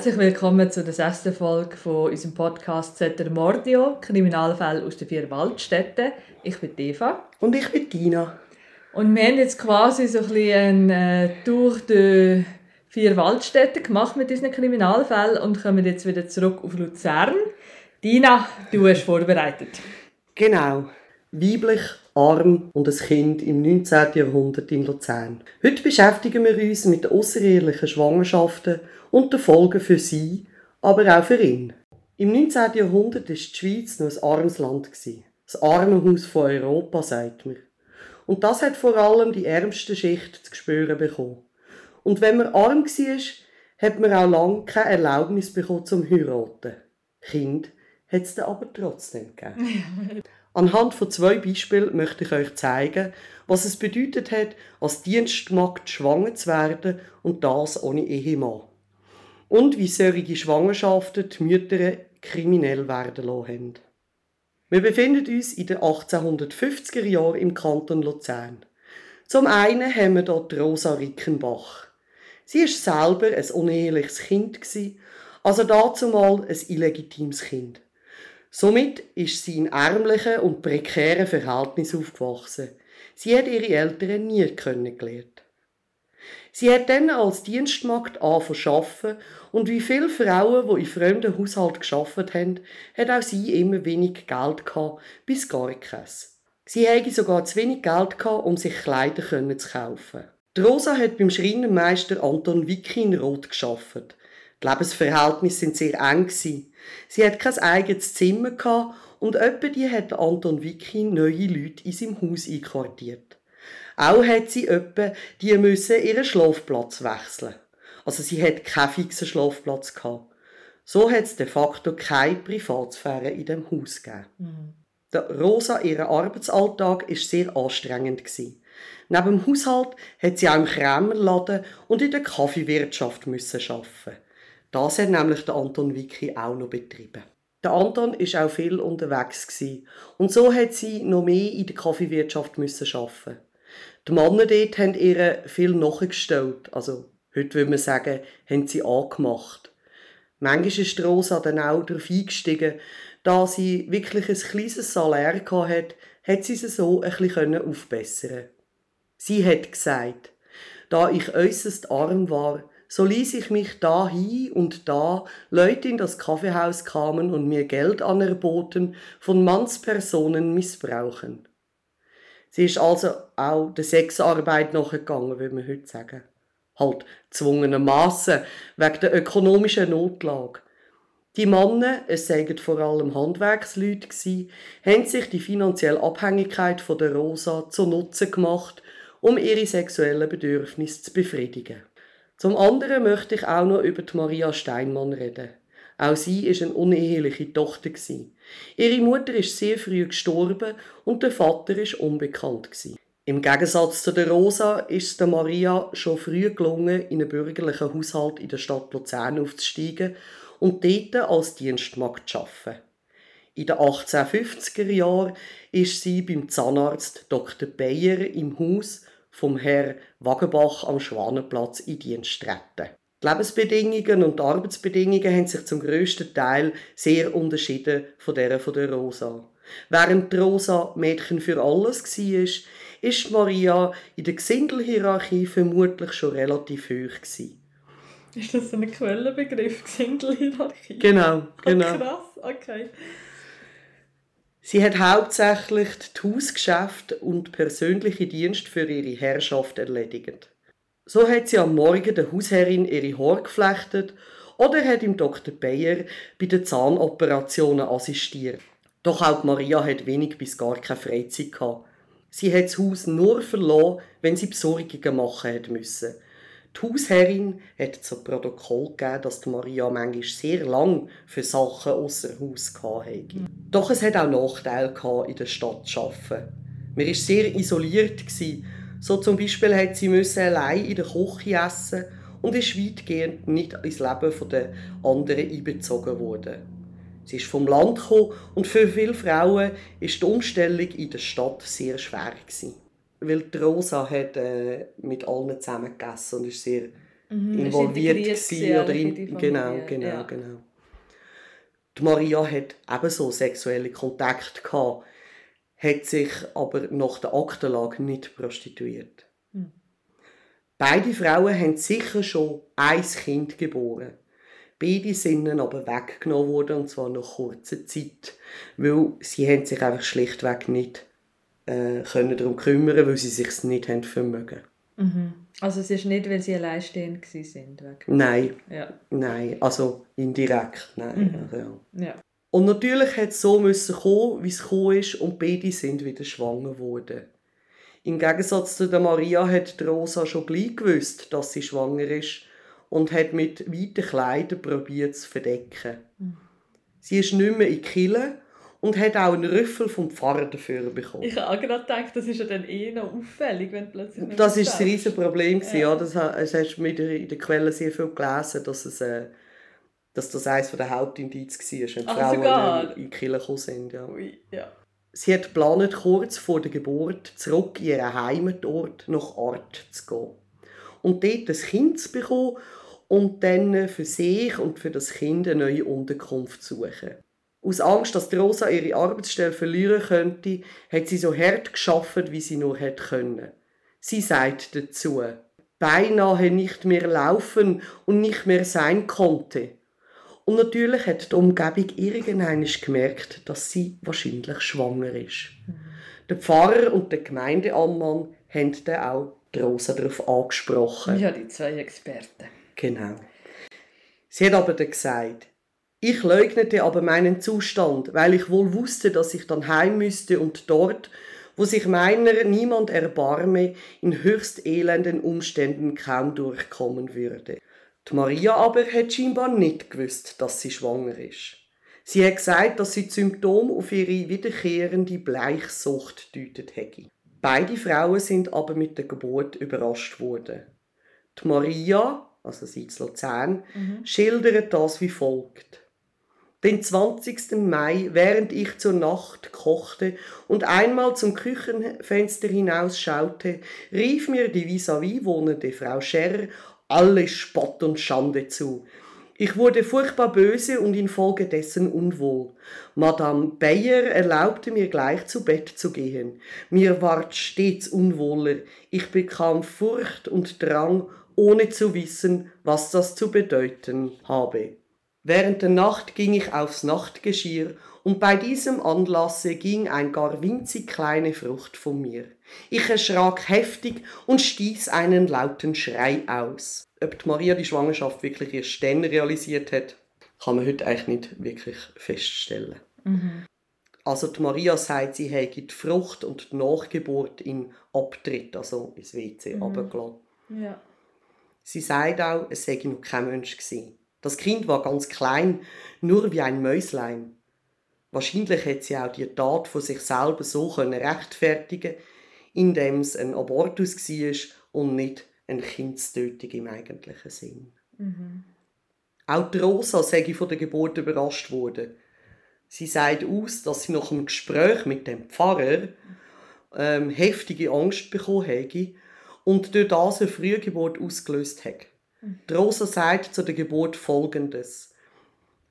Herzlich willkommen zu der sechsten Folge von unserem Podcast Zetter Mordio, Kriminalfälle aus den vier Waldstädten. Ich bin Eva. Und ich bin Dina. Und wir haben jetzt quasi so ein bisschen äh, durch die vier Waldstädte gemacht mit unseren Kriminalfällen und kommen jetzt wieder zurück auf Luzern. Dina, du hast vorbereitet. Genau. Weiblich, arm und ein Kind im 19. Jahrhundert in Luzern. Heute beschäftigen wir uns mit außerehelichen Schwangerschaften und den Folgen für sie, aber auch für ihn. Im 19. Jahrhundert war die Schweiz noch ein armes Land. Das Armenhaus von Europa, sagt man. Und das hat vor allem die ärmste Schicht zu spüren bekommen. Und wenn man arm war, hat man auch lange keine Erlaubnis bekommen zum Heiraten. Kind hat es aber trotzdem gegeben. Anhand von zwei Beispielen möchte ich euch zeigen, was es bedeutet hat, als Dienstmagd schwanger zu werden und das ohne Ehemann. Und wie solche Schwangerschaften die Mütter kriminell werden lassen haben. Wir befinden uns in den 1850er Jahren im Kanton Luzern. Zum einen haben wir hier Rosa Rickenbach. Sie ist selber ein uneheliches Kind, also dazumal ein illegitimes Kind. Somit ist sie in ärmlichen und prekären Verhältnissen aufgewachsen. Sie hat ihre Eltern nie kennengelernt. Sie hat dann als Dienstmagd angefangen und wie viele Frauen, die in fremden Haushalten geschafft haben, hat auch sie immer wenig Geld gehabt, bis gar keins. Sie hatte sogar zu wenig Geld gehabt, um sich Kleider zu kaufen. Die Rosa hat beim Schreinermeister Anton Wicki in Rot geschafft. Die Lebensverhältnisse sind sehr eng Sie hat kein eigenes Zimmer gehabt und etwa die hat Anton Wicki neue Leute in seinem Haus einquartiert. Auch hat sie etwa die müssen ihren Schlafplatz wechseln. Also sie hat keinen fixen Schlafplatz gehabt. So hat es de facto keine Privatsphäre in dem Haus gegeben. Mhm. Der Rosa, ihr Arbeitsalltag ist sehr anstrengend gewesen. Neben dem Haushalt hat sie auch im Krämerladen und in der Kaffeewirtschaft müssen arbeiten. Das hat nämlich der Anton Wicki auch noch betrieben. Der Anton ist auch viel unterwegs gewesen. und so hat sie noch mehr in der Kaffeewirtschaft müssen arbeiten. Die Männer dort haben ihr viel nachgestellt, also heute würde man sagen, haben sie angemacht. Manchmal ist Rosa dann auch darauf eingestiegen, da sie wirklich ein kleines Salär hatte, hat sie sie so ein bisschen aufbessern Sie hat gesagt, da ich äußerst arm war, so ließ ich mich da hie und da Leute in das Kaffeehaus kamen und mir Geld anerboten, von Mannspersonen missbrauchen. Sie ist also auch der Sexarbeit nachgegangen, würde man heute sagen. Halt zwungenermaßen wegen der ökonomischen Notlage. Die Männer, es seien vor allem Handwerksleute gsi, haben sich die finanzielle Abhängigkeit von der Rosa zu Nutzen gemacht, um ihre sexuellen Bedürfnisse zu befriedigen. Zum anderen möchte ich auch noch über Maria Steinmann reden. Auch sie ist eine uneheliche Tochter Ihre Mutter ist sehr früh gestorben und der Vater ist unbekannt Im Gegensatz zu der Rosa ist es der Maria schon früh gelungen, in einen bürgerlichen Haushalt in der Stadt Luzern aufzusteigen und dort als Dienstmagd zu arbeiten. In den 1850er Jahren ist sie beim Zahnarzt Dr. Beyer im Haus vom Herr Wagenbach am Schwanenplatz in Dienst treten. Die Lebensbedingungen und die Arbeitsbedingungen haben sich zum grössten Teil sehr unterschieden von der von der Rosa. Während die Rosa Mädchen für alles war, ist Maria in der Gesindelhierarchie vermutlich schon relativ hoch. Gewesen. Ist das ein Quellenbegriff, Gesindelhierarchie? Genau, genau. Oh, krass, okay. Sie hat hauptsächlich die Hausgeschäfte und persönliche Dienst für ihre Herrschaft erledigt. So hat sie am Morgen der Hausherrin ihre Haare geflechtet oder hat im Dr. Bayer bei den Zahnoperationen assistiert. Doch auch Maria hat wenig bis gar keine Freizeit gehabt. Sie hat das Haus nur verloren, wenn sie Besorgungen machen müssen. Die Hausherrin hat zu Protokoll gegeben, dass Maria manchmal sehr lang für Sachen außer Haus hatte. Doch es hat auch Nachteile in der Stadt zu arbeiten. Man war sehr isoliert. So zum Beispiel hat sie allein in der Küche essen und ist weitgehend nicht ins Leben der anderen einbezogen worden. Sie ist vom Land gekommen und für viele Frauen ist die Umstellung in der Stadt sehr schwer gewesen weil die Rosa hat äh, mit allen zusammen gegessen und ist sehr Mhm, ist involviert integriert gewesen oder in, genau, genau, ja. genau. Die Maria hat ebenso sexuelle Kontakte gehabt, hat sich aber nach der Aktenlage nicht prostituiert. Hm. Beide Frauen haben sicher schon ein Kind geboren. Beide sind ihnen aber weggenommen worden, und zwar nach kurzer Zeit, weil sie haben sich einfach schlichtweg nicht äh, können darum kümmern, weil sie sich nicht haben vermögen. Mhm. Also es ist nicht, weil sie alleinstehend sind. Nein, Ja. nein, also indirekt, nein. Also, ja. ja. Und natürlich hat es so müssen kommen, wie es gekommen ist, und beide sind wieder schwanger geworden. Im Gegensatz zu der Maria hat Rosa schon gleich gewusst, dass sie schwanger ist und hat mit weiten Kleidern probiert zu verdecken. Sie ist nicht mehr in Kille und hat auch einen Rüffel vom Pfarrer dafür bekommen. Ich habe auch gerade gedacht, das ist ja dann eh noch auffällig, wenn plötzlich Das mehr ist das sagst. riesige Problem Ja. ja. Das, hast du mit der- in den Quellen sehr viel gelesen, dass es äh, dass das eines der Hauptindiz war, wenn die Ach, Frauen sogar? in die Kirche gekommen sind. Ja. Ui, ja. Sie hat geplant, kurz vor der Geburt zurück in ihren Heimatort nach Art zu gehen. Und dort ein Kind zu bekommen und dann für sich und für das Kind eine neue Unterkunft zu suchen. Aus Angst, dass Rosa ihre Arbeitsstelle verlieren könnte, hat sie so hart geschafft, wie sie nur hätte können. Sie sagt dazu, beinahe nicht mehr laufen und nicht mehr sein konnte. Und natürlich hat die Umgebung irgendwann gemerkt, dass sie wahrscheinlich schwanger ist. Der Pfarrer und der Gemeindeammann haben dann auch die Rosa darauf angesprochen. Ja, die zwei Experten. Genau. Sie hat aber dann gesagt, ich leugnete aber meinen Zustand, weil ich wohl wusste, dass ich dann heim müsste und dort, wo sich meiner niemand erbarme, in höchst elenden Umständen kaum durchkommen würde. Die Maria aber hat scheinbar nicht gewusst, dass sie schwanger ist. Sie hat gesagt, dass sie die Symptome auf ihre wiederkehrende Bleichsucht deutet hätte. Beide Frauen sind aber mit der Geburt überrascht worden. Die Maria, also sie zu Luzern, schildert das wie folgt. Den 20. Mai, während ich zur Nacht kochte und einmal zum Küchenfenster hinausschaute, rief mir die vis-à-vis wohnende Frau Scherrer alle Spott und Schande zu. Ich wurde furchtbar böse und infolgedessen unwohl. Madame Bayer erlaubte mir gleich zu Bett zu gehen. Mir ward stets unwohler. Ich bekam Furcht und Drang, ohne zu wissen, was das zu bedeuten habe. Während der Nacht ging ich aufs Nachtgeschirr und bei diesem Anlasse ging ein gar winzig kleine Frucht von mir. Ich erschrak heftig und stieß einen lauten Schrei aus. Ob die Maria die Schwangerschaft wirklich erst dann realisiert hat, kann man heute eigentlich nicht wirklich feststellen. Also die Maria sagt, sie hätte die Frucht und die Nachgeburt in Abtritt, also ins WC, runtergelassen. Ja. Sie sagt auch, es sei noch kein Mensch gewesen. Das Kind war ganz klein, nur wie ein Mäuslein. Wahrscheinlich hätte sie auch die Tat von sich selber so können rechtfertigen, indem es ein Abortus war und nicht eine Kindstötung im eigentlichen Sinn. Auch die Rosa sei von der Geburt überrascht worden. Sie sagt aus, dass sie nach einem Gespräch mit dem Pfarrer ähm, heftige Angst bekommen hätte und durch das eine Frühgeburt ausgelöst hat. Die Rosa sagt zu der Geburt folgendes.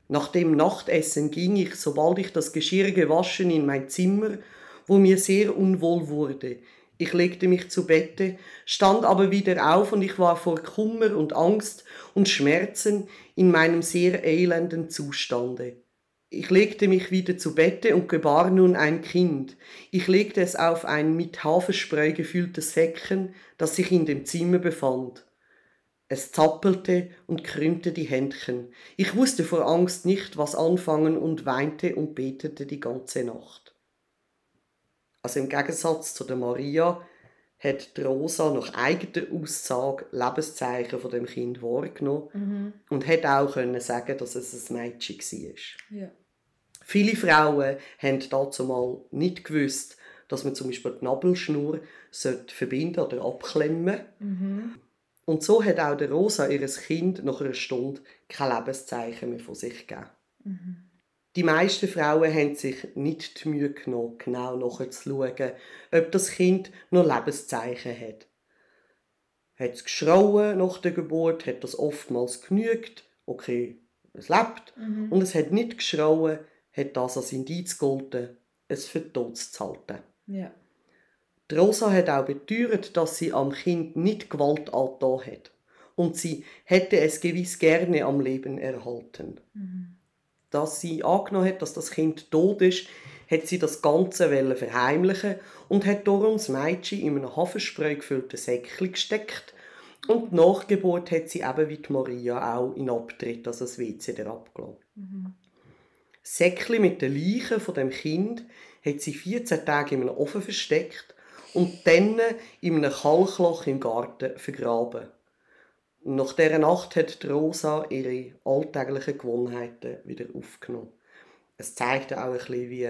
Nach dem Nachtessen ging ich, sobald ich das Geschirr gewaschen, in mein Zimmer, wo mir sehr unwohl wurde. Ich legte mich zu Bette, stand aber wieder auf und ich war vor Kummer und Angst und Schmerzen in meinem sehr elenden Zustande. Ich legte mich wieder zu Bette und gebar nun ein Kind. Ich legte es auf ein mit Haferspray gefülltes Säckchen, das sich in dem Zimmer befand. Es zappelte und krümmte die Händchen. Ich wusste vor Angst nicht, was anfangen und weinte und betete die ganze Nacht. Also im Gegensatz zu der Maria hat die Rosa nach eigener Aussage Lebenszeichen von dem Kind wahrgenommen und hat auch können sagen, dass es ein Mädchen war. Ja. Viele Frauen haben dazu mal nicht gewusst, dass man zum Beispiel die Nabelschnur sollte verbinden oder abklemmen Und so hat auch der Rosa ihres Kind nach einer Stunde kein Lebenszeichen mehr von sich gegeben. Die meisten Frauen haben sich nicht die Mühe genommen, genau nachzuschauen, ob das Kind noch Lebenszeichen hat. hat es geschrauen nach der Geburt, hat das oftmals genügt, okay, es lebt. Mhm. Und es hat nicht geschrauen, hat das als Indiz gegolten, es für tot zu halten. Ja. Die Rosa hat auch beteuert, dass sie am Kind nicht Gewalt angetan hat. Und sie hätte es gewiss gerne am Leben erhalten. Mhm. Dass sie angenommen hat, dass das Kind tot ist, hat sie das Ganze verheimlichen und hat darum das Mädchen in einem Haferspray gefüllten Säckchen gesteckt und nach Geburt hat sie eben wie die Maria auch in Abtritt, also das WC der abgelassen. Mhm. Säckchen mit den Leichen von dem Kind hat sie 14 Tage in einem Ofen versteckt und dann in einem Kalkloch im Garten vergraben. Nach dieser Nacht hat Rosa ihre alltäglichen Gewohnheiten wieder aufgenommen. Es zeigt auch ein bisschen, wie,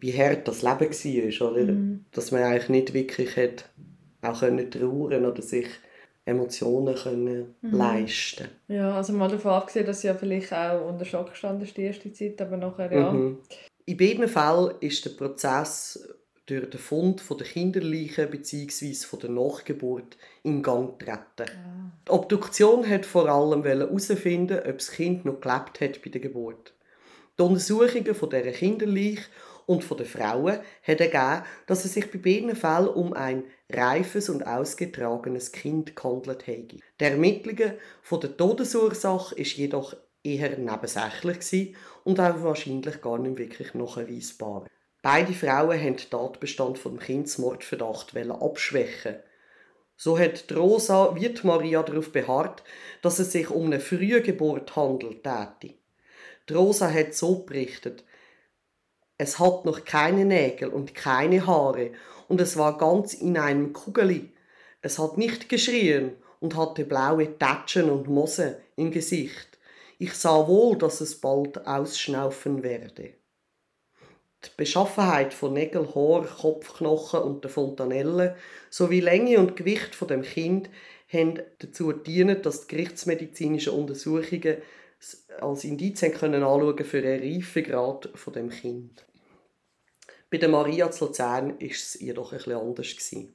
wie hart das Leben war, oder? Mhm. Dass man eigentlich nicht wirklich hat, auch können trauern oder sich Emotionen können mhm. leisten Ja, also mal davon abgesehen, dass sie ja vielleicht auch unter Schock gestanden ist die erste Zeit, aber nachher ja. Mhm. In beiden Fällen ist der Prozess durch den Fund von der Kinderleiche bzw. von der Nachgeburt in Gang getreten. Ah. Die Obduktion hat vor allem herausfinden, ob das Kind noch gelebt hat bei der Geburt. Die Untersuchungen von dieser Kinderleiche und von den Frauen hat ergeben, dass es sich bei beiden Fällen um ein reifes und ausgetragenes Kind gehandelt hätte. Die Ermittlungen von der Todesursache ist jedoch eher nebensächlich und auch wahrscheinlich gar nicht wirklich nachweisbar. Beide Frauen haben den Tatbestand vom Kindsmordverdacht abschwächen. So hat Rosa wie Maria darauf beharrt, dass es sich um eine frühe Geburt handelt. Die Rosa hat so berichtet, es hat noch keine Nägel und keine Haare und es war ganz in einem Kugeli. Es hat nicht geschrien und hatte blaue Tatschen und Mosse im Gesicht. Ich sah wohl, dass es bald ausschnaufen werde. Die Beschaffenheit von Nägel, Haar, Kopfknochen und der Fontanelle sowie Länge und Gewicht von dem Kind haben dazu gedient, dass die gerichtsmedizinischen Untersuchungen als Indizien können anschauen für einen Reifegrad von dem Kind. Bei der Maria zu Luzern war es jedoch bisschen anders. Gewesen.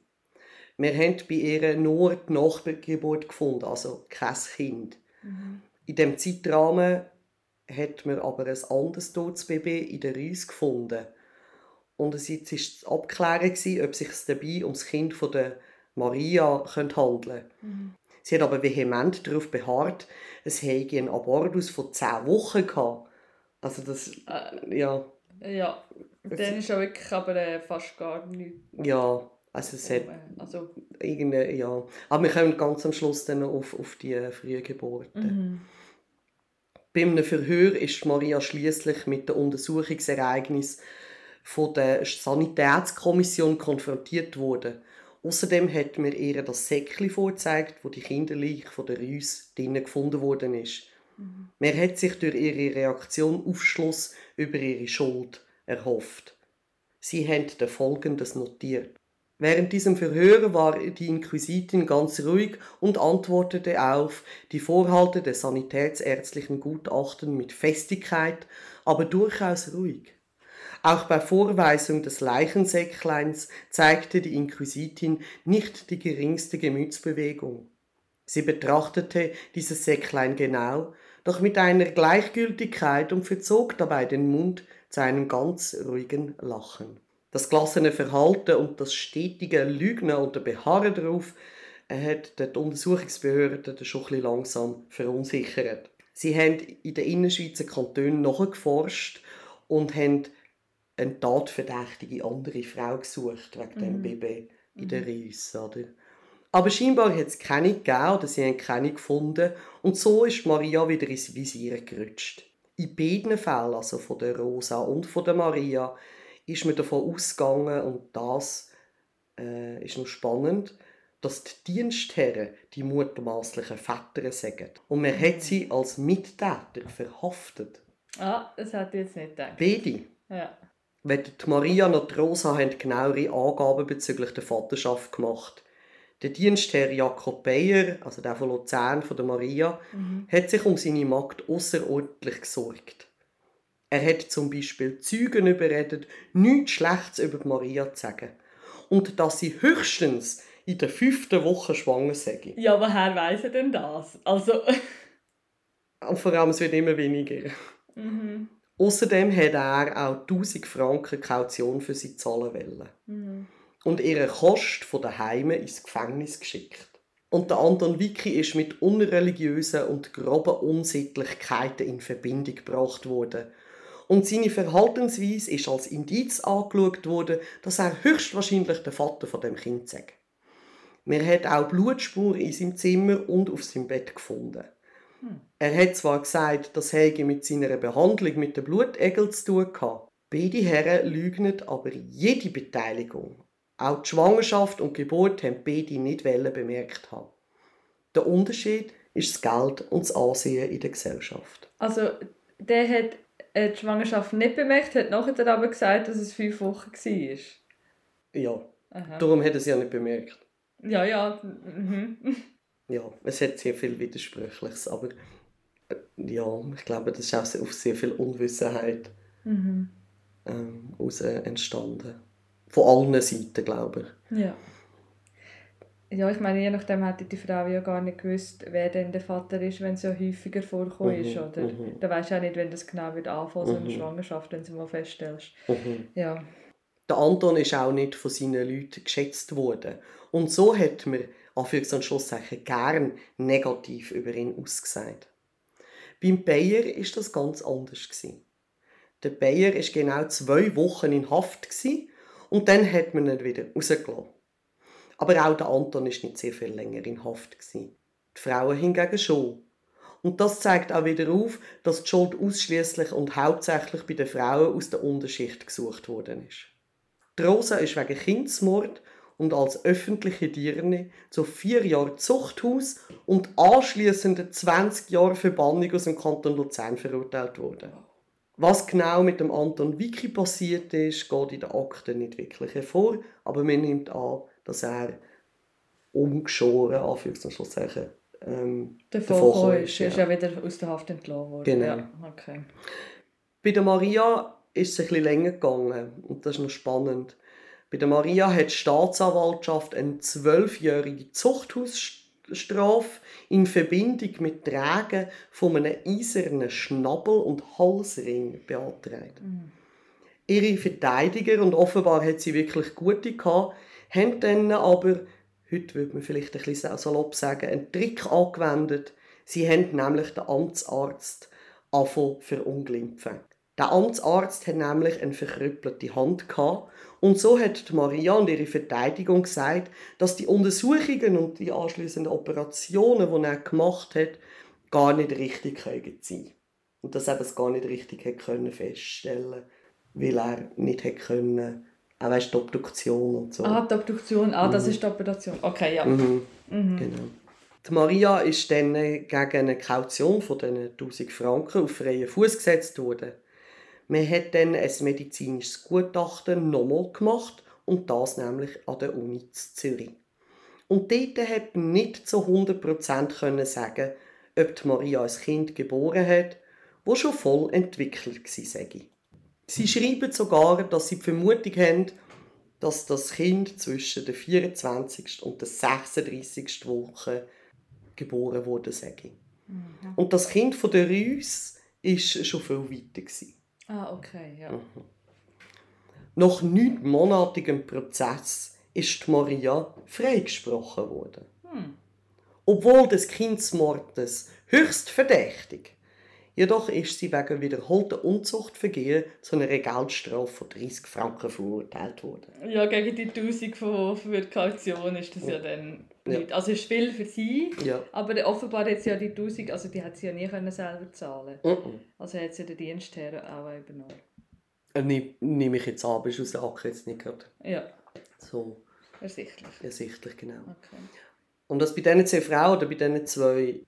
Wir haben bei ihr nur die Nachgeburt gefunden, also kein Kind. Mhm. In diesem Zeitrahmen hat man aber ein anderes totes Baby in der Reise gefunden. Und es war abklären, ob es sich dabei um das Kind von der Maria handeln könnte. Mhm. Sie hat aber vehement darauf beharrt, es hätte einen Abortus von zehn Wochen gehabt. Also das, äh, ja. Ja, dann ist ja wirklich aber äh, fast gar nichts. Ja, also es hat also, irgendeine, ja. Aber wir kommen ganz am Schluss dann auf, auf die äh, frühen Geburten. Mhm. Bei einem Verhör ist Maria schließlich mit dem Untersuchungsereignis von der Sanitätskommission konfrontiert worden. Außerdem hat mir ihr das Säckchen vorgezeigt, wo die Kinderleiche von der Rüs drinnen gefunden worden ist. Mhm. Man hat sich durch ihre Reaktion Aufschluss über ihre Schuld erhofft. Sie haben Folgendes notiert. Während diesem Verhör war die Inquisitin ganz ruhig und antwortete auf die Vorhalte des sanitätsärztlichen Gutachten mit Festigkeit, aber durchaus ruhig. Auch bei Vorweisung des Leichensäckleins zeigte die Inquisitin nicht die geringste Gemütsbewegung. Sie betrachtete dieses Säcklein genau, doch mit einer Gleichgültigkeit und verzog dabei den Mund zu einem ganz ruhigen Lachen. Das gelassene Verhalten und das stetige Lügnen oder Beharren darauf hat die Untersuchungsbehörden schon ein langsam verunsichert. Sie haben in den Innerschweizer Kantonen nachgeforscht und haben eine tatverdächtige andere Frau gesucht wegen mhm. dem Baby in der mhm. Reis, oder? Aber scheinbar hat es keine gegeben oder sie haben keine gefunden und so ist Maria wieder ins Visier gerutscht. In beiden Fällen, also von der Rosa und von der Maria, ist man davon ausgegangen und das äh, ist noch spannend, dass die Dienstherren die mutmaßlichen Väter sagen. Und man hat sie als Mittäter verhaftet. Ah, das hat ich jetzt nicht gedacht. Beide? Ja. Weder die Maria noch die Rosa haben genauere Angaben bezüglich der Vaterschaft gemacht. Der Dienstherr Jakob Beyer, also der von Luzern, von der Maria, mhm. hat sich um seine Magd außerordentlich gesorgt. Er hat zum Beispiel Zeugen überredet, nichts Schlechtes über Maria zu sagen. Und dass sie höchstens in der fünften Woche schwanger sei. Ja, woher weiss er denn das? Also... Und vor allem, es wird immer weniger. mhm. Außerdem hat er auch 1000 Franken Kaution für sie zahlen wollen. Mhm. Und ihre Kost von daheim ins Gefängnis geschickt. Und der Anton Wicki ist mit unreligiösen und groben Unsittlichkeiten in Verbindung gebracht worden. Und seine Verhaltensweise ist als Indiz angeschaut worden, dass er höchstwahrscheinlich der Vater von dem Kind sei. Man hat auch Blutspuren in seinem Zimmer und auf seinem Bett gefunden. Er hat zwar gesagt, das hätte mit seiner Behandlung mit den Blutegel zu tun gehabt. Beide Herren lügnen aber jede Beteiligung. Auch die Schwangerschaft und die Geburt haben beide nicht bemerkt haben. Der Unterschied ist das Geld und das Ansehen in der Gesellschaft. Also, der hat die Schwangerschaft nicht bemerkt, hat nachher aber gesagt, dass es fünf Wochen war. Ja, Aha. darum hat er es ja nicht bemerkt. Ja, ja. Mhm. Ja, es hat sehr viel Widersprüchliches, aber äh, ja, ich glaube, das ist auch auf sehr viel Unwissenheit Mhm. ähm, aus entstanden. Von allen Seiten, glaube ich. Ja. Ja, ich meine, je nachdem hätte die Frau ja gar nicht gewusst, wer denn der Vater ist, wenn es ja häufiger vorkommen Mhm, ist, oder? mhm. Da weisst du auch nicht, wenn das genau wird anfangen, so eine Mhm. Schwangerschaft, wenn du mal feststellst. Mhm. Ja. Der Anton ist auch nicht von seinen Leuten geschätzt worden. Und so hat man, Anführungs- und Schlusszeichen, gern negativ über ihn ausgesagt. Beim Bayer ist das ganz anders gewesen. Der Bayer ist genau zwei Wochen in Haft gewesen, und dann hat man ihn wieder rausgelassen. Aber auch der Anton ist nicht sehr viel länger in Haft gewesen. Die Frauen hingegen schon. Und das zeigt auch wieder auf, dass die Schuld ausschließlich und hauptsächlich bei den Frauen aus der Unterschicht gesucht worden ist. Die Rosa ist wegen Kindsmord und als öffentliche Dirne zu vier Jahren Zuchthaus und anschließend 20 Jahre Verbannung aus dem Kanton Luzern verurteilt worden. Was genau mit dem Anton Wicki passiert ist, geht in den Akten nicht wirklich hervor, aber man nimmt an, dass er umgeschoren, Anführungs- und Schlusszeichen, ähm, Davor davon gekommen gekommen ist, ist ja wieder aus der Haft entlassen worden. Genau. Ja, okay. Bei der Maria ist es ein bisschen länger gegangen und das ist noch spannend. Bei der Maria hat die Staatsanwaltschaft eine zwölfjährige Zuchthausstrafe in Verbindung mit Tragen von einem eisernen Schnabel- und Halsring beantragt. Ihre Verteidiger, und offenbar hat sie wirklich gute gehabt, haben dann aber, heute würde man vielleicht ein bisschen salopp sagen, einen Trick angewendet. Sie haben nämlich den Amtsarzt angefangen verunglimpfen. Der Amtsarzt hat nämlich eine verkrüppelte Hand gehabt und so hat Maria und ihre Verteidigung gesagt, dass die Untersuchungen und die anschließenden Operationen, die er gemacht hat, gar nicht richtig können sein und dass er das gar nicht richtig feststellen, weil er nicht können, auch weißt, die Obduktion und so. Ah, die Obduktion. Ah, das ist die Operation. Okay, ja. Mhm. Genau. Die Maria ist dann gegen eine Kaution von diesen 1000 Franken auf freien Fuß gesetzt worden. Man hat dann ein medizinisches Gutachten nochmal gemacht und das nämlich an der Uni Zürich. Und dort hat man nicht zu 100% können sagen, ob die Maria ein Kind geboren hat, wo schon voll entwickelt war. Sie schreiben sogar, dass sie die Vermutung haben, dass das Kind zwischen der 24. und der 36. Woche geboren wurde. Sage. Und das Kind von der Rüss ist schon viel weiter. Gewesen. Ah, okay, ja. Nach neunmonatigem Prozess ist Maria freigesprochen worden. Obwohl des Kindsmordes höchst verdächtig. Jedoch ist sie wegen wiederholter Unzuchtvergehen zu einer Geldstrafe von 30 Franken verurteilt worden. Ja, gegen die 1000 von für die Kaution ist das ja, dann Ja. nicht. Also ist viel für sie, Ja. aber offenbar hat sie ja die 1000, also die hat sie ja nie können selber zahlen. Mhm. Also hat sie den Dienstherr auch übernommen. Äh, nehm- Nehme ich jetzt an, aber ist aus der Akte jetzt nicht gerade Ja, so ersichtlich. ersichtlich, genau. Okay. Und das bei diesen zwei Frauen oder bei diesen zwei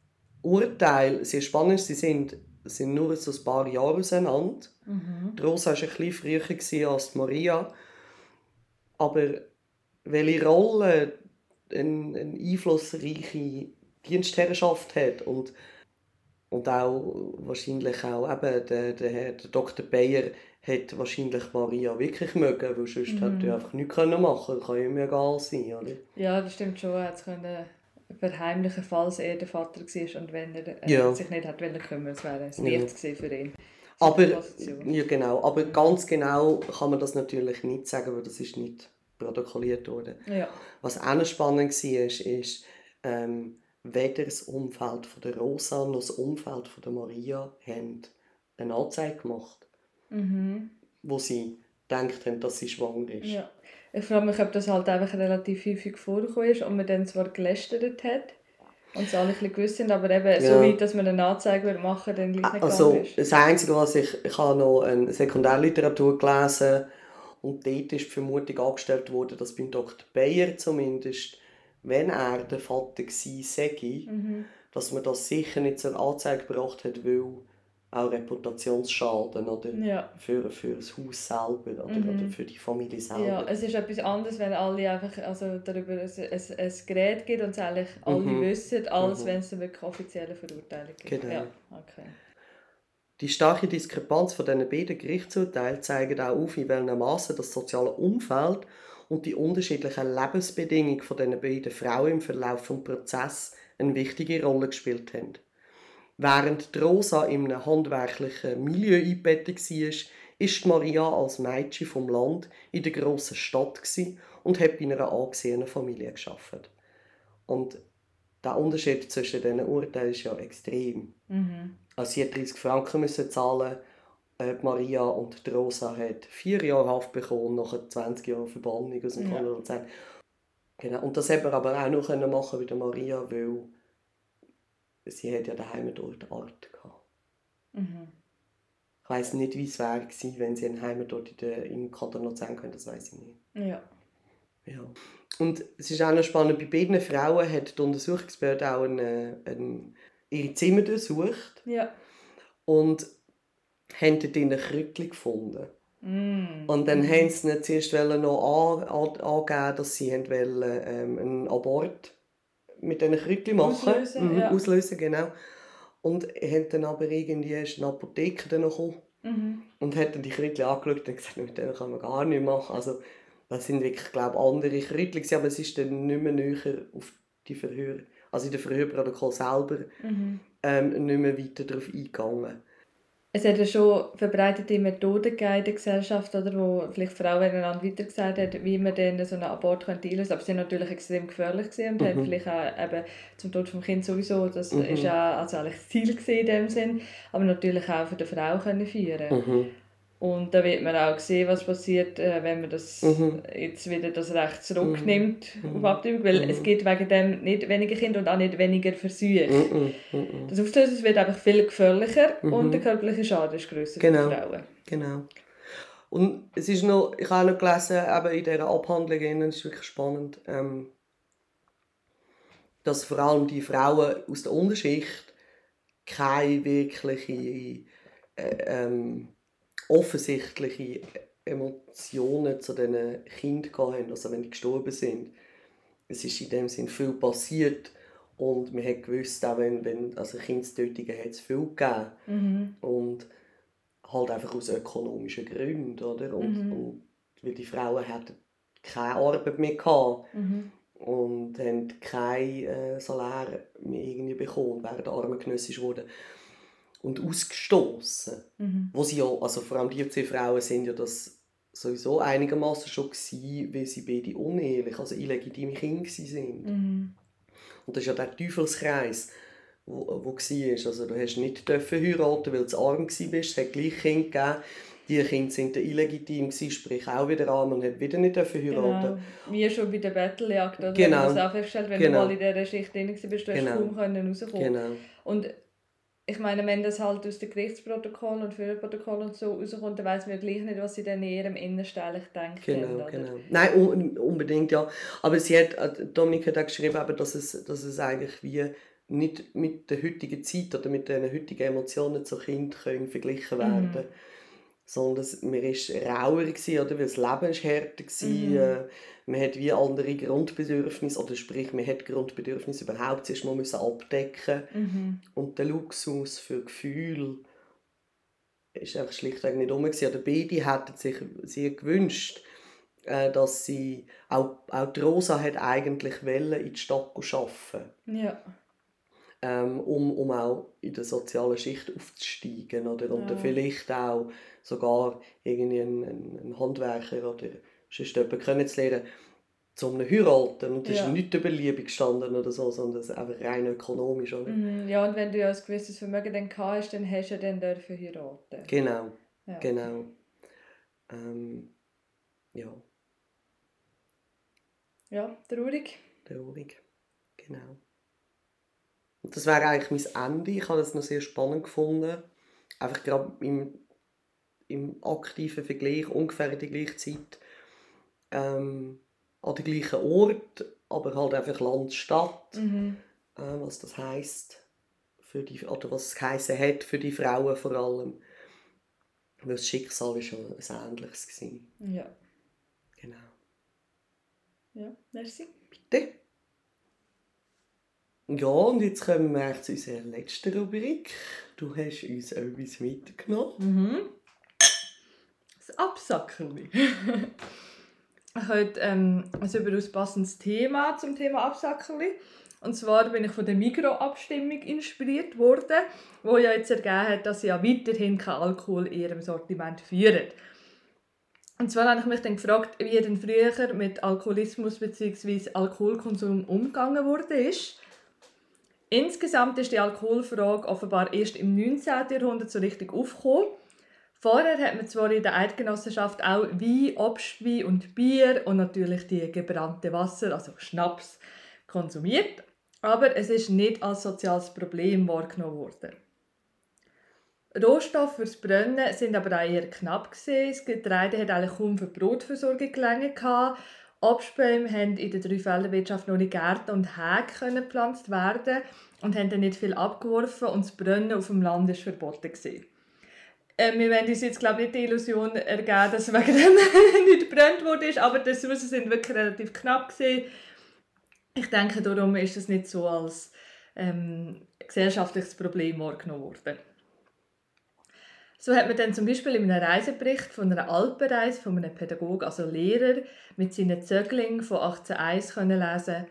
Urteilen sehr spannend sie sind, sind nur so ein paar Jahre auseinander. Die Rosa war ein bisschen früher als Maria. Aber welche Und auch wahrscheinlich auch eben der, der, der Dr. Bayer hat wahrscheinlich Maria wirklich mögen, weil sonst mhm. hätte er einfach nichts machen können. Kann ihm egal sein, oder? Ja, das stimmt schon. Er hätte verheimlichen, falls er der Vater war und wenn er äh, ja. sich nicht hat kümmern das wäre es ja. für ihn. Aber, ja, genau. Aber ganz genau kann man das natürlich nicht sagen, weil das ist nicht protokolliert worden. Ja. Was auch spannend war, ist, ist ähm, weder das Umfeld von der Rosa noch das Umfeld von der Maria haben eine Anzeige gemacht, mhm. wo sie gedacht haben, dass sie schwanger ist. Ja. Ich frage mich, ob das halt einfach relativ häufig vorgekommen ist und man dann zwar gelästert hat und es alle ein bisschen gewusst sind, aber eben ja. so weit, dass man eine Anzeige machen dann gleich nicht Also ist. das Einzige, was ich, ich habe noch eine Sekundärliteratur gelesen und dort ist die Vermutung angestellt worden, dass beim Dr. Bayer zumindest, wenn er der Vater gewesen sei, mhm. dass man das sicher nicht zur Anzeige gebracht hat, weil auch Reputationsschaden oder ja. für, für das Haus selber oder, mhm. oder für die Familie selber. Ja, es ist etwas anderes, wenn alle einfach also darüber ein, ein, ein Gerät gibt und es eigentlich alle mhm. wissen, als mhm. wenn es eine offizielle Verurteilung gibt. Genau. Ja, okay. Die starke Diskrepanz von diesen beiden Gerichtsurteilen zeigt auch auf, in welchem Maße das soziale Umfeld und die unterschiedlichen Lebensbedingungen von diesen beiden Frauen im Verlauf des Prozesses eine wichtige Rolle gespielt haben. Während Rosa in einem handwerklichen Milieu eingebettet war, ist Maria als Mädchen vom Land in der grossen Stadt und hat bei einer angesehenen Familie geschafft. Und der Unterschied zwischen diesen Urteilen ist ja extrem. Mhm. Also sie hat 30 Franken müssen zahlen äh, Maria und Rosa hat vier Jahre Haft bekommen, nach 20 Jahren Verbannung aus dem ja. Kanal Genau. Und das hätte man aber auch noch machen wie Maria, weil sie hat ja daheim dort Art gehabt. Mhm. Ich weiß nicht, wie es wäre gewesen, wenn sie einen Heimatort in der, im Kanton Luzern können, das weiß ich nicht. Ja. ja. Und es ist auch noch spannend, bei beiden Frauen hat die Untersuchungsbehörde auch eine, eine, ihre Zimmer durchsucht. Ja. Und haben dort ein Krückchen gefunden. Mm. Und dann mm. haben sie zuerst noch an, an, angegeben, dass sie wollen, ähm, einen Abort mit diesen Krütchen machen. Auslösen, mhm, ja. auslösen, genau. Und haben dann aber irgendwie erst eine Apotheke dann noch mhm. und hat dann die Krütchen angeschaut und gesagt, mit denen kann man gar nicht machen. Also das sind wirklich, glaube andere Krütchen, aber es ist dann nicht mehr näher auf die Verhör, also in der Verhörprotokoll selber mhm. ähm, nicht mehr weiter darauf eingegangen es hat ja schon verbreitete Methoden in der Gesellschaft, oder, wo vielleicht Frauen einander weitergesagt haben, wie man dann so einen Abort könnte einlösen könnte. Aber sie waren natürlich extrem gefährlich gewesen und mhm. haben vielleicht auch eben zum Tod vom Kind sowieso, das mhm. ist ja also eigentlich das Ziel in dem Sinn, aber natürlich auch für die Frau können führen. Mhm. Und da wird man auch sehen, was passiert, äh, wenn man das mhm. jetzt wieder das Recht zurücknimmt mhm. auf Abtreibung, weil mhm. es gibt wegen dem nicht weniger Kinder und auch nicht weniger Versuche. Mhm. Mhm. Das Auslösen wird einfach viel gefährlicher und der körperliche Schaden ist grösser genau. für Frauen. Genau. Und es ist noch, ich habe noch gelesen, eben in dieser Abhandlung, es ist wirklich spannend, ähm, dass vor allem die Frauen aus der Unterschicht keine wirkliche äh, ähm, offensichtliche Emotionen zu diesen Kindern haben, also wenn die gestorben sind. Es ist in dem Sinn viel passiert und man hat gewusst, auch wenn, wenn also Kindstötungen hat es viel gegeben. Mhm. Und halt einfach aus ökonomischen Gründen, oder? Und, mhm. und weil die Frauen hatten keine Arbeit mehr gehabt mhm. und haben kein äh, Salär mehr irgendwie bekommen, während armengenössisch wurde und ausgestoßen. Mhm. Wo sie ja, also vor allem die zwei Frauen sind ja das sowieso einigermaßen schon gewesen, weil sie beide unehelich, also illegitime Kinder sind. Mhm. Und das ist ja der Teufelskreis, wo, wo war. Also du hast nicht dürfen heiraten, weil du arm warst, es hat gleich Kinder gegeben. Die Kinder sind illegitim, sprich auch wieder arm und hat wieder nicht dürfen heiraten. Genau. Wie schon bei der Battlejagd, oder? Genau. Das auch festgestellt, wenn genau. du mal in dieser Schicht drin warst, du genau. kaum rauskommen. Genau. Und ich meine, wenn das halt aus dem Gerichtsprotokoll und Führerprotokoll und so rauskommt, dann weiß man gleich nicht, was sie dann in ihrem Innersten eigentlich denken. Genau, genau. Nein, un unbedingt, ja. Aber sie hat, äh, Dominik hat auch geschrieben, dass es, dass es eigentlich wie nicht mit der heutigen Zeit oder mit den heutigen Emotionen zu Kind können verglichen werden mhm. Sondern man war rauer, gewesen, oder? weil das Leben war härter war. Mhm. Äh, man hat wie andere Grundbedürfnisse, oder sprich, man hat Grundbedürfnisse überhaupt zuerst mal müssen abdecken Mhm. Und der Luxus für Gefühle ist einfach schlichtweg nicht rum. gewesen. Oder beide hätten sich sehr gewünscht, äh, dass sie, auch, auch die Rosa hat eigentlich wollen, in die Stadt arbeiten Ja. Ähm, um, um auch in der sozialen Schicht aufzusteigen. Oder? Und Ja. vielleicht auch sogar irgendwie einen, einen Handwerker oder sonst jemanden kennenzulernen, zum heiraten. Und das Ja. ist nicht über Liebe gestanden oder so, sondern es ist einfach rein ökonomisch. Oder? Mhm. ja, und wenn du ja ein gewisses Vermögen dann hast, dann hast du dann dafür heiraten. Genau, Ja. genau. Ähm, ja, ja, traurig. traurig. Genau. Das wäre eigentlich mein Ende. Ich habe das noch sehr spannend gefunden. Einfach gerade im, im aktiven Vergleich, ungefähr in der gleichen Zeit, ähm, an den gleichen Ort, aber halt einfach Land, Stadt, Mhm. äh, was das heisst für die, oder was es geheissen hat für die Frauen vor allem. Weil das Schicksal war schon ein ähnliches. Gewesen. Ja. Genau. Ja, merci. Bitte. Ja, und jetzt kommen wir zu unserer letzten Rubrik. Du hast uns etwas mitgenommen. Mhm. Das Absackerli. ich heute ähm, ein überaus passendes Thema zum Thema Absackerli. Und zwar bin ich von der Migro-Abstimmung inspiriert worden, wo ja jetzt ergeben hat, dass sie ja weiterhin kein Alkohol in ihrem Sortiment führen. Und zwar habe ich mich dann gefragt, wie denn früher mit Alkoholismus bzw. Alkoholkonsum umgegangen wurde. Ist. Insgesamt ist die Alkoholfrage offenbar erst im 19. Jahrhundert so richtig aufgekommen. Vorher hat man zwar in der Eidgenossenschaft auch Wein, Obstwein und Bier und natürlich die gebrannte Wasser, also Schnaps, konsumiert, aber es ist nicht als soziales Problem wahrgenommen worden. Rohstoffe fürs Brennen sind aber auch eher knapp gewesen. Das Getreide hat eigentlich kaum für Brotversorgung gelangen. Obstbäume haben in der Dreifelderwirtschaft noch nicht Gärten und Häge können gepflanzt werden und haben dann nicht viel abgeworfen und das Brennen auf dem Land ist verboten. Äh, wir werden uns jetzt glaube ich nicht die Illusion ergeben, dass wegen dem nicht gebrannt wurde, aber die Ressourcen sind wirklich relativ knapp gewesen. Ich denke, darum ist es nicht so als ähm, gesellschaftliches Problem wahrgenommen worden. So hat man dann zum Beispiel in einem Reisebericht von einer Alpenreise von einem Pädagogen, also Lehrer, mit seinen Zöglingen von 1801 können lesen.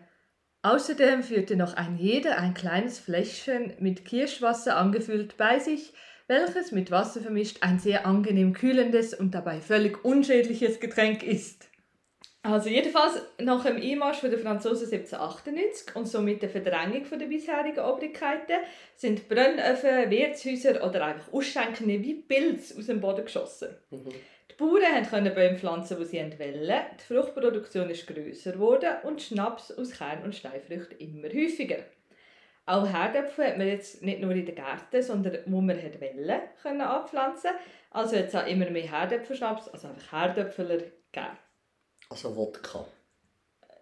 Außerdem führte noch ein jeder ein kleines Fläschchen mit Kirschwasser angefüllt bei sich, welches mit Wasser vermischt ein sehr angenehm kühlendes und dabei völlig unschädliches Getränk ist. Also jedenfalls nach dem Einmarsch der Franzosen 1798 und somit der Verdrängung der bisherigen Obrigkeiten sind Brennöfen, Wirtshäuser oder einfach Ausschenkungen wie Pilze aus dem Boden geschossen. Die Bauern konnten Bäume pflanzen, die sie wollten. Die Fruchtproduktion ist grösser geworden und Schnaps aus Kern- und Steinfrüchten immer häufiger. Auch Herdöpfel hat man jetzt nicht nur in den Gärten, sondern wo man hat wollen, können anpflanzen. Also jetzt auch immer mehr Herdöpfelschnaps, also einfach Herdöpfeler gegeben. Also Wodka.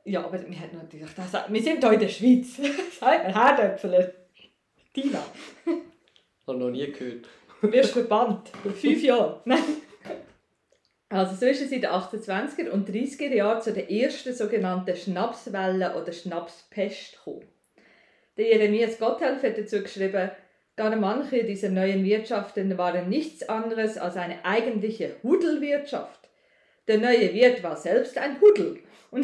Ja, aber wir haben natürlich das, wir sind hier in der Schweiz. Sagt man Herdöpfeler. Tina, Habe noch nie gehört. du wirst verbannt. Fünf Jahre. Nein. Also so ist es in den 1820er und 30er Jahren zu der ersten sogenannten Schnapswelle oder Schnapspest gekommen. Der Jeremias Gotthelf hat dazu geschrieben, gar manche dieser neuen Wirtschaften waren nichts anderes als eine eigentliche Hudelwirtschaft. Der neue Wirt war selbst ein Hudel und,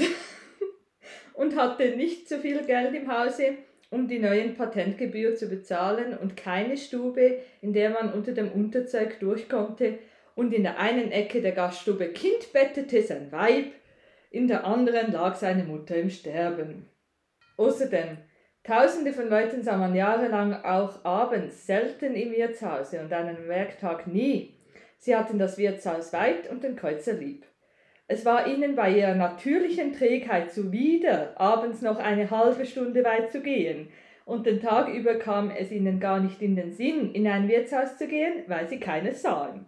und hatte nicht so viel Geld im Hause, um die neuen Patentgebühr zu bezahlen und keine Stube, in der man unter dem Unterzeug durch konnte, und in der einen Ecke der Gaststube Kind bettete sein Weib, in der anderen lag seine Mutter im Sterben. Außerdem, tausende von Leuten sah man jahrelang auch abends selten im Wirtshause und an einem Werktag nie. Sie hatten das Wirtshaus weit und den Kreuzer lieb. Es war ihnen bei ihrer natürlichen Trägheit zuwider, abends noch eine halbe Stunde weit zu gehen, und den Tag über kam es ihnen gar nicht in den Sinn, in ein Wirtshaus zu gehen, weil sie keines sahen.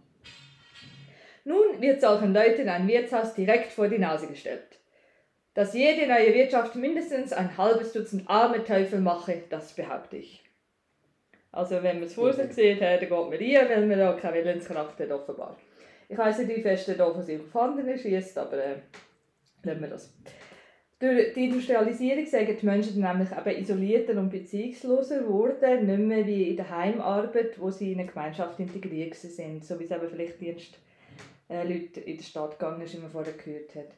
Nun wird solchen Leuten ein Wirtshaus direkt vor die Nase gestellt. Dass jede neue Wirtschaft mindestens ein halbes Dutzend arme Teufel mache, das behaupte ich. Also wenn man es vor sich sieht, dann geht man rein, weil man da keine Willenskraft hat, offenbar. Ich weiss nicht, wie fest er da von sich auf schießt, aber äh, lassen wir das. Durch die Industrialisierung sind die Menschen nämlich eben isolierter und beziehungsloser geworden, nicht mehr wie in der Heimarbeit, wo sie in eine Gemeinschaft integriert sind, so wie es eben vielleicht Dienst äh, in der Stadt gegangen ist, wie man vorher gehört hat.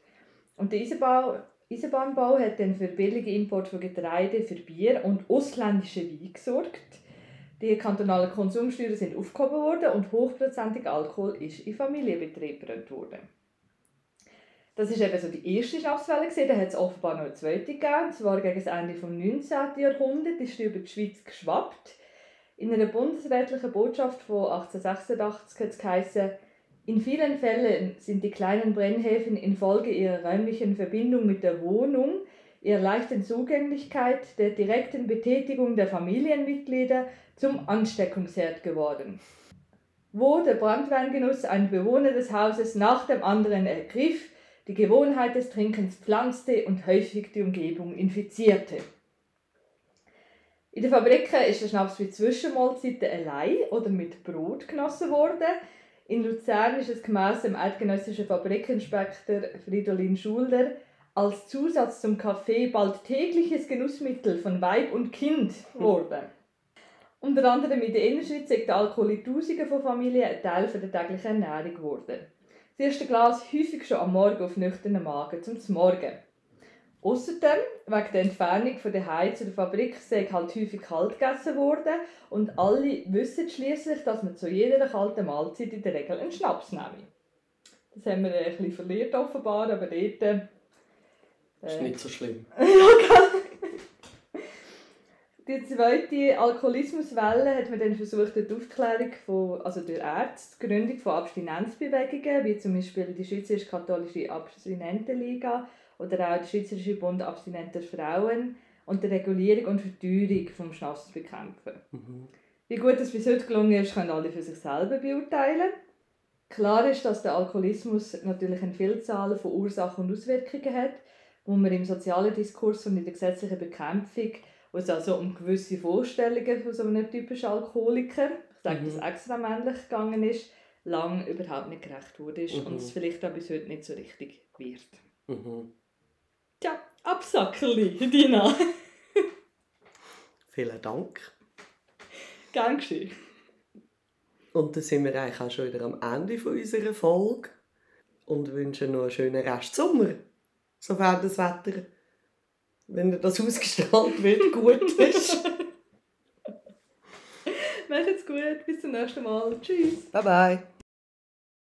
Und der Eisenbau, Eisenbahnbau hat dann für billige Import von Getreide, für Bier und ausländische Wein gesorgt. Die kantonalen Konsumsteuern sind aufgehoben worden und hochprozentiger Alkohol ist in Familienbetrieben gebrannt worden. Das ist eben so die erste Schnapswelle. Dann hat es offenbar noch eine zweite gegeben. Und zwar gegen das Ende des 19. Jahrhunderts ist die über die Schweiz geschwappt. In einer bundesrätlichen Botschaft von 1886 hat es geheißen, in vielen Fällen sind die kleinen Brennhäfen infolge ihrer räumlichen Verbindung mit der Wohnung, ihrer leichten Zugänglichkeit, der direkten Betätigung der Familienmitglieder zum Ansteckungsherd geworden. Wo der Brandweingenuss ein Bewohner des Hauses nach dem anderen ergriff, die Gewohnheit des Trinkens pflanzte und häufig die Umgebung infizierte. In den Fabriken ist der Schnaps für Zwischenmahlzeiten allein oder mit Brot genossen worden. In Luzern ist es gemäss dem eidgenössischen Fabrikinspektor Fridolin Schulder als Zusatz zum Kaffee bald tägliches Genussmittel von Weib und Kind geworden. Unter anderem in der Innenschweiz ist der Alkohol in Tausenden von Familien ein Teil der täglichen Ernährung geworden. Das erste Glas häufig schon am Morgen auf nüchternen Magen zum Morgen. Außerdem, wegen der Entfernung von der Heim zu der Fabrik, sei halt häufig kalt gegessen worden und alle wissen schließlich, dass man zu jeder kalten Mahlzeit in der Regel einen Schnaps nehme. Das haben wir ein bisschen verliert offenbar, aber dort... Äh, ist nicht so schlimm. Die zweite Alkoholismuswelle hat man dann versucht, die Aufklärung von, also durch Ärzte, die Gründung von Abstinenzbewegungen, wie zum Beispiel die Schweizerische Katholische Abstinentenliga oder auch der Schweizerische Bund Abstinenter Frauen und der Regulierung und Verteuerung vom Schnaps zu bekämpfen. Mhm. Wie gut es bis heute gelungen ist, können alle für sich selber beurteilen. Klar ist, dass der Alkoholismus natürlich eine Vielzahl von Ursachen und Auswirkungen hat, wo man im sozialen Diskurs und in der gesetzlichen Bekämpfung wo es also um gewisse Vorstellungen von so einem typischen Alkoholiker, ich sage, mhm. das extra männlich gegangen ist, lang überhaupt nicht gerecht wurde mhm. und es vielleicht auch bis heute nicht so richtig wird. Mhm. Tja, Absackerli, Dina. Vielen Dank. Gern geschehen. Und dann sind wir eigentlich auch schon wieder am Ende von unserer Folge und wünschen noch einen schönen Rest Sommer, sofern das Wetter wenn das ausgestrahlt wird, gut ist. Macht's gut, bis zum nächsten Mal. Tschüss. Bye bye.